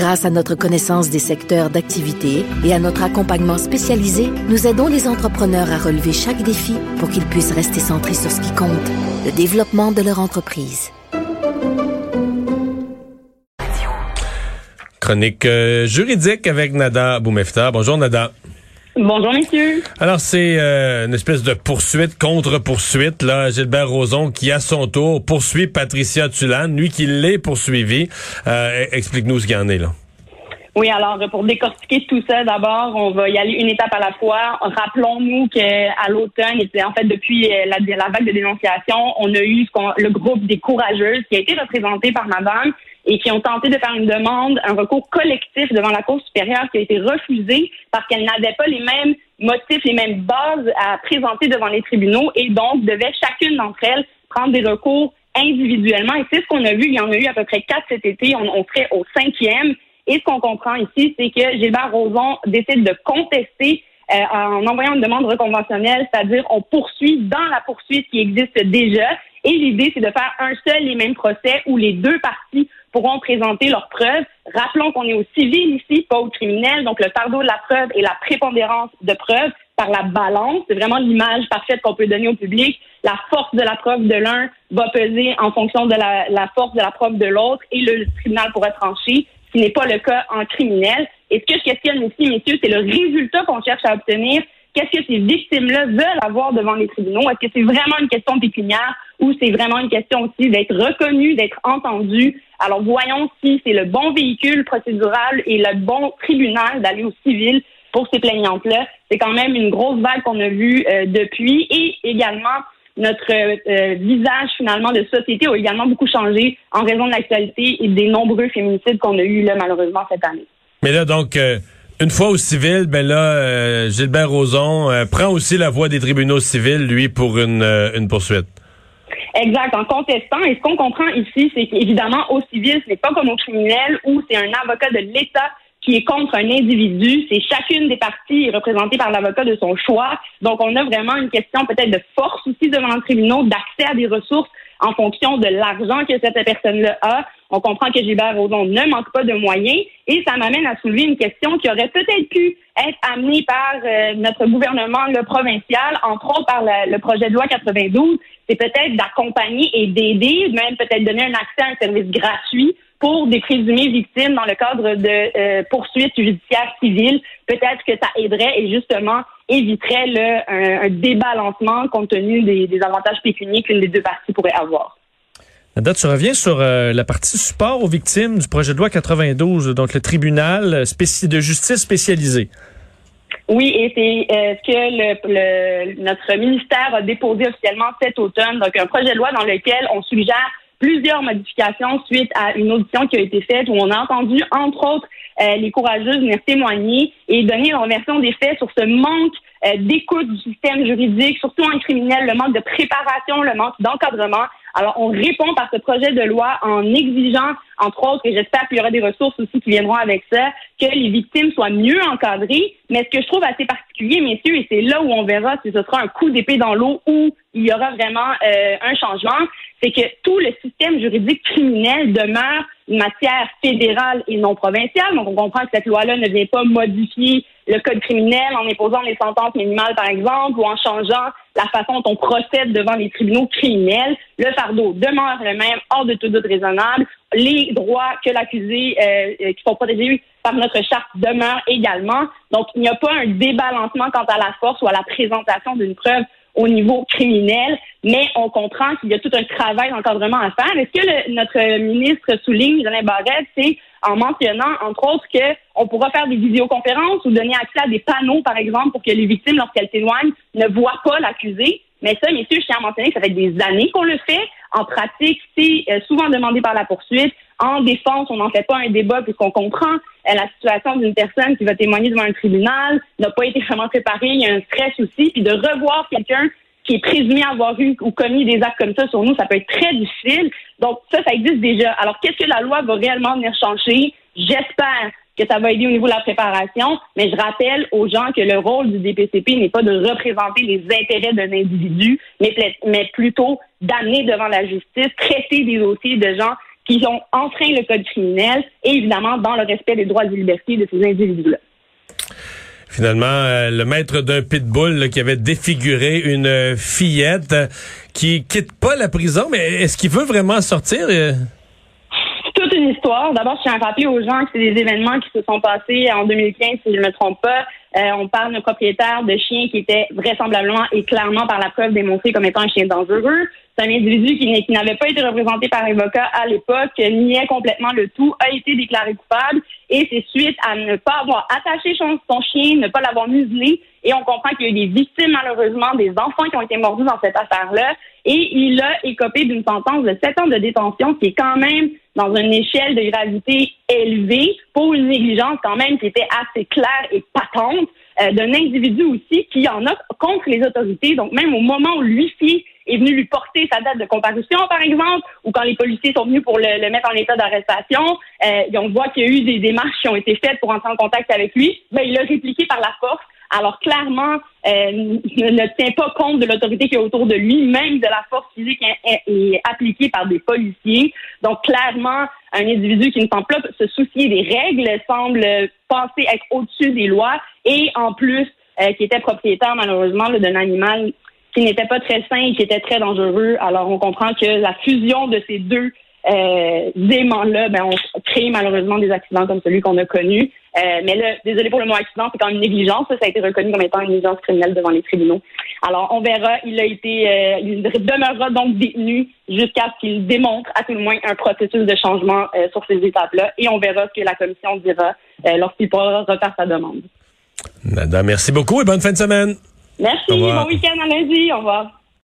Grâce à notre connaissance des secteurs d'activité et à notre accompagnement spécialisé, nous aidons les entrepreneurs à relever chaque défi pour qu'ils puissent rester centrés sur ce qui compte, le développement de leur entreprise. Chronique euh, juridique avec Nada Boumefta. Bonjour Nada. Bonjour, messieurs. Alors, c'est euh, une espèce de poursuite, contre-poursuite, là. Gilbert Rozon, qui, à son tour, poursuit Patricia Tulane, lui qui l'est poursuivi. Euh, Explique-nous ce qu'il y en est, là. Oui, alors, pour décortiquer tout ça, d'abord, on va y aller une étape à la fois. Rappelons-nous qu'à l'automne, et en fait, depuis euh, la, vague de dénonciation, on a eu le groupe des courageuses qui a été représenté par madame et qui ont tenté de faire une demande, un recours collectif devant la Cour supérieure qui a été refusé parce qu'elle n'avait pas les mêmes motifs, les mêmes bases à présenter devant les tribunaux et donc devait chacune d'entre elles prendre des recours individuellement. Et c'est ce qu'on a vu. Il y en a eu à peu près quatre cet été. On, on serait au cinquième. Et ce qu'on comprend ici, c'est que Gilbert Rozon décide de contester euh, en envoyant une demande reconventionnelle, c'est-à-dire on poursuit dans la poursuite qui existe déjà. Et l'idée, c'est de faire un seul et même procès où les deux parties pourront présenter leurs preuves. Rappelons qu'on est au civil ici, pas au criminel, donc le fardeau de la preuve et la prépondérance de preuve par la balance. C'est vraiment l'image parfaite qu'on peut donner au public. La force de la preuve de l'un va peser en fonction de la, la force de la preuve de l'autre et le tribunal pourra trancher, ce qui n'est pas le cas en criminel. Et ce que je questionne ici, messieurs, c'est le résultat qu'on cherche à obtenir Qu'est-ce que ces victimes-là veulent avoir devant les tribunaux? Est-ce que c'est vraiment une question pécuniaire ou c'est vraiment une question aussi d'être reconnu, d'être entendu? Alors, voyons si c'est le bon véhicule procédural et le bon tribunal d'aller au civil pour ces plaignantes-là. C'est quand même une grosse vague qu'on a vue euh, depuis et également notre euh, visage finalement de société a également beaucoup changé en raison de l'actualité et des nombreux féminicides qu'on a eus là malheureusement cette année. Mais là donc euh, une fois au civil, ben là, euh, Gilbert Rozon prend aussi la voie des tribunaux civils, lui, pour une, une poursuite. Exact, en contestant. Et ce qu'on comprend ici, c'est qu'évidemment, au civil, ce n'est pas comme au criminel où c'est un avocat de l'État qui est contre un individu. C'est chacune des parties représentée par l'avocat de son choix. Donc, on a vraiment une question peut-être de force aussi devant le tribunal, d'accès à des ressources en fonction de l'argent que cette personne-là a. On comprend que Gilbert Rozon ne manque pas de moyens et ça m'amène à soulever une question qui aurait peut-être pu être amenée par euh, notre gouvernement le provincial, entre autres par le, projet de loi 92. C'est peut-être d'accompagner et d'aider, même peut-être donner un accès à un service gratuit pour des présumées victimes dans le cadre de euh, poursuites judiciaires civiles. Peut-être que ça aiderait et justement éviterait le, un, débalancement compte tenu des, des avantages pécuniaires qu'une des deux parties pourrait avoir. Nada, tu reviens sur euh, la partie support aux victimes du projet de loi 92, donc le tribunal de justice spécialisé. Oui, et c'est euh, ce que le, notre ministère a déposé officiellement cet automne, donc un projet de loi dans lequel on suggère plusieurs modifications suite à une audition qui a été faite où on a entendu, entre autres, euh, les courageuses venir témoigner et donner leur version des faits sur ce manque euh, d'écoute du système juridique, surtout en criminel, le manque de préparation, le manque d'encadrement. Alors, on répond par ce projet de loi en exigeant, entre autres, et j'espère qu'il y aura des ressources aussi qui viendront avec ça, que les victimes soient mieux encadrées. Mais ce que je trouve assez particulier, messieurs, et c'est là où on verra si ce sera un coup d'épée dans l'eau ou il y aura vraiment euh, un changement, c'est que tout le système juridique criminel demeure une matière fédérale et non provinciale. Donc, on comprend que cette loi-là ne vient pas modifier le code criminel en imposant les sentences minimales, par exemple, ou en changeant la façon dont on procède devant les tribunaux criminels. Le fardeau demeure le même, hors de tout doute raisonnable. Les droits que l'accusé, euh, euh, qui sont protégés par notre charte, demeurent également. Donc, il n'y a pas un débalancement quant à la force ou à la présentation d'une preuve au niveau criminel, mais on comprend qu'il y a tout un travail d'encadrement à faire. est ce que notre ministre souligne, Jean Barrette, c'est en mentionnant, entre autres, qu'on pourra faire des vidéoconférences ou donner accès à des panneaux, par exemple, pour que les victimes, lorsqu'elles témoignent, ne voient pas l'accusé? Mais ça, messieurs, je tiens à mentionner que ça fait des années qu'on le fait. En pratique, c'est euh, souvent demandé par la poursuite. En défense, on n'en fait pas un débat puisqu'on comprend euh, la situation d'une personne qui va témoigner devant un tribunal, n'a pas été vraiment préparée, il y a un stress aussi, puis de revoir quelqu'un qui est présumé avoir eu ou commis des actes comme ça sur nous, ça peut être très difficile. Donc ça, ça existe déjà. Alors qu'est-ce que la loi va réellement venir changer? J'espère que ça va aider au niveau de la préparation, mais je rappelle aux gens que le rôle du DPCP n'est pas de représenter les intérêts d'un individu, mais, plutôt d'amener devant la justice, traiter des dossiers de gens qui ont enfreint le code criminel et évidemment dans le respect des droits et libertés de ces individus-là. Finalement, euh, le maître d'un pitbull qui avait défiguré une fillette euh, qui quitte pas la prison, mais est-ce qu'il veut vraiment sortir? Une histoire. D'abord, je tiens à rappeler aux gens que c'est des événements qui se sont passés en 2015, si je ne me trompe pas. Euh, on parle d'un propriétaire de chien qui était vraisemblablement et clairement par la preuve démontré comme étant un chien dangereux. Un individu qui n'avait pas été représenté par avocat à l'époque, niait complètement le tout, a été déclaré coupable et c'est suite à ne pas avoir attaché son, son chien, ne pas l'avoir muselé. Et on comprend qu'il y a eu des victimes malheureusement, des enfants qui ont été mordus dans cette affaire-là. Et il a écopé d'une sentence de 7 ans de détention qui est quand même dans une échelle de gravité élevée pour une négligence quand même qui était assez claire et patente euh, d'un individu aussi qui en a contre les autorités. Donc même au moment où l'huissier est venu lui porter sa date de comparution, par exemple, ou quand les policiers sont venus pour le, mettre en état d'arrestation, euh, on voit qu'il y a eu des démarches qui ont été faites pour entrer en contact avec lui. Ben, il a répliqué par la force alors clairement, euh, ne tient pas compte de l'autorité qui est autour de lui, même de la force physique est, appliquée par des policiers. Donc clairement, un individu qui ne semble pas se soucier des règles semble penser être au-dessus des lois et en plus euh, qui était propriétaire malheureusement d'un animal qui n'était pas très sain et qui était très dangereux. Alors on comprend que la fusion de ces deux euh, aimants-là, ben, on crée malheureusement des accidents comme celui qu'on a connu. Euh, mais là, désolé pour le mot accident, c'est quand même une négligence. Ça, a été reconnu comme étant une négligence criminelle devant les tribunaux. Alors, on verra. Il a été, euh, il demeurera donc détenu jusqu'à ce qu'il démontre à tout le moins un processus de changement euh, sur ces étapes-là. Et on verra ce que la commission dira lorsqu'il pourra refaire sa demande. Madame, merci beaucoup et bonne fin de semaine. Merci. Bon week-end à lundi. Au revoir.